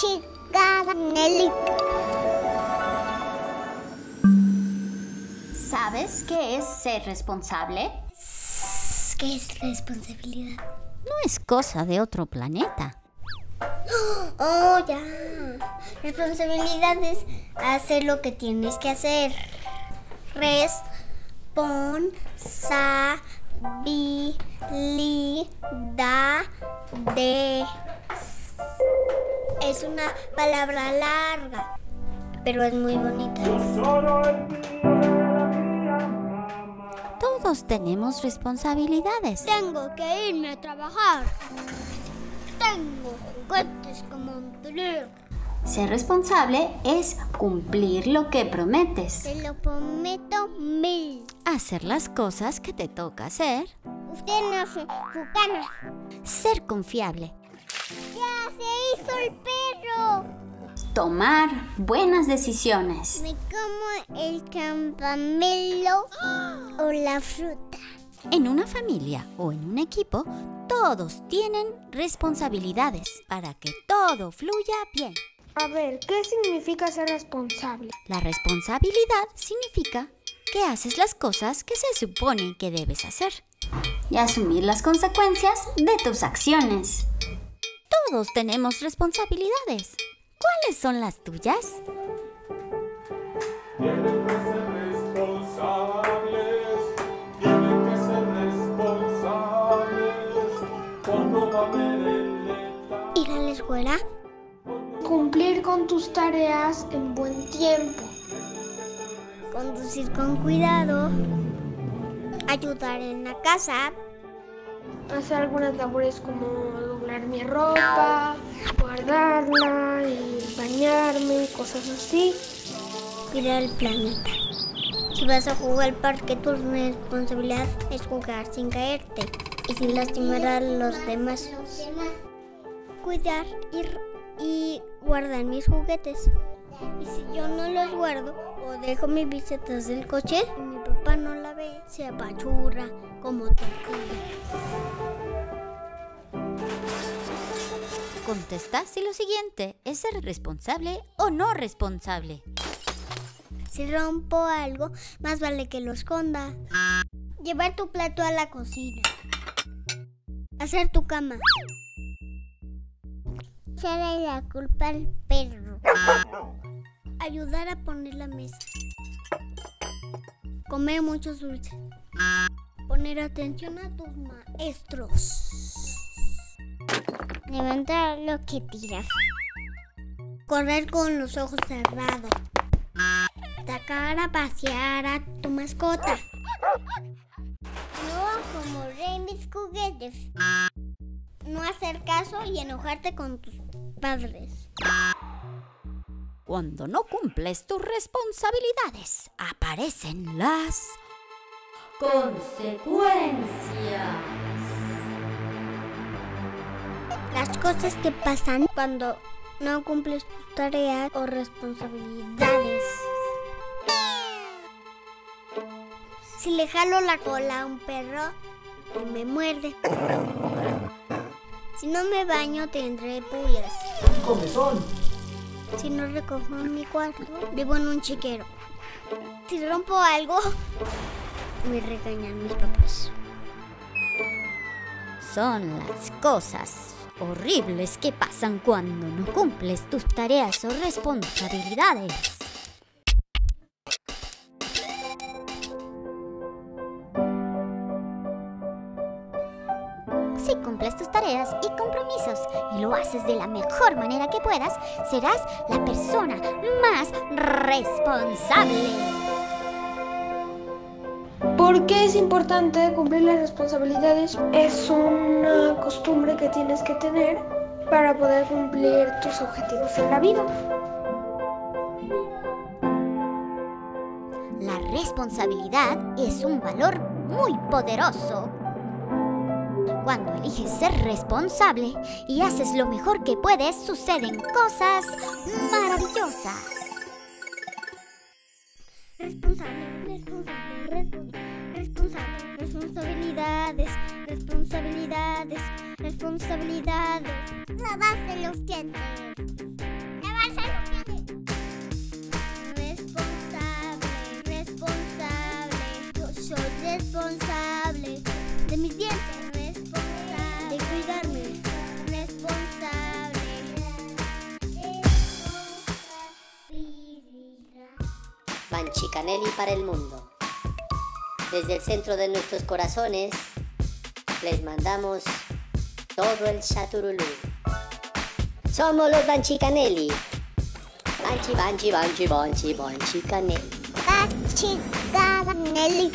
chica Nelly. ¿Sabes qué es ser responsable? ¿Qué es responsabilidad? No es cosa de otro planeta. Oh, ya. Responsabilidad es hacer lo que tienes que hacer. Responsabilidad de. Es una palabra larga, pero es muy bonita. Todos tenemos responsabilidades. Tengo que irme a trabajar. Tengo juguetes que mantener. Ser responsable es cumplir lo que prometes. Te lo prometo mil. Hacer las cosas que te toca hacer. Usted no se gana. Ser confiable. ¡Ya se hizo el perro! Tomar buenas decisiones. Me como el campamelo o la fruta. En una familia o en un equipo, todos tienen responsabilidades para que todo fluya bien. A ver, ¿qué significa ser responsable? La responsabilidad significa que haces las cosas que se supone que debes hacer y asumir las consecuencias de tus acciones. Todos tenemos responsabilidades. ¿Cuáles son las tuyas? Tienen que ser responsables, tienen que ser responsables, detalle. ¿Ir a la escuela? Cumplir con tus tareas en buen tiempo. Conducir con cuidado. Ayudar en la casa. Hacer algunas labores como doblar mi ropa, guardarla, y bañarme, cosas así. Cuidar el planeta. Si vas a jugar al parque, tu responsabilidad es jugar sin caerte y sin lastimar a los demás. Cuidar y, guardar mis juguetes. Y si yo no los guardo o dejo mi bici atrás del coche mi papá no la se apachurra como tortuga. Contesta si lo siguiente es ser responsable o no responsable. Si rompo algo, más vale que lo esconda. Llevar tu plato a la cocina. Hacer tu cama. Echarle la culpa al perro. Ayudar a poner la mesa. Comer muchos dulces. Poner atención a tus maestros. Levantar lo que tiras. Correr con los ojos cerrados. Sacar a pasear a tu mascota. No acomodar mis juguetes. No hacer caso y enojarte con tus padres. Cuando no cumples tus responsabilidades, aparecen las consecuencias. Las cosas que pasan cuando no cumples tus tareas o responsabilidades. Si le jalo la cola a un perro y me muerde. Si no me baño tendré pulgas. Si no recojo mi cuarto, vivo en un chiquero. Si rompo algo, me regañan mis papás. Son las cosas horribles que pasan cuando no cumples tus tareas o responsabilidades. Si cumples tus tareas y compromisos y lo haces de la mejor manera que puedas, serás la persona más responsable. ¿Por qué es importante cumplir las responsabilidades? Es una costumbre que tienes que tener para poder cumplir tus objetivos en la vida. La responsabilidad es un valor muy poderoso. Cuando eliges ser responsable y haces lo mejor que puedes, suceden cosas maravillosas. Responsable, responsable, responsable, responsable, responsabilidades, responsabilidades, responsabilidades. Lavaste los dientes. Manchicanelli para el mundo. Desde el centro de nuestros corazones les mandamos todo el chaturulú. Somos los Banchicanelli. Banchi, banchi, banchi, banchi, banchicanelli. Chicanelli.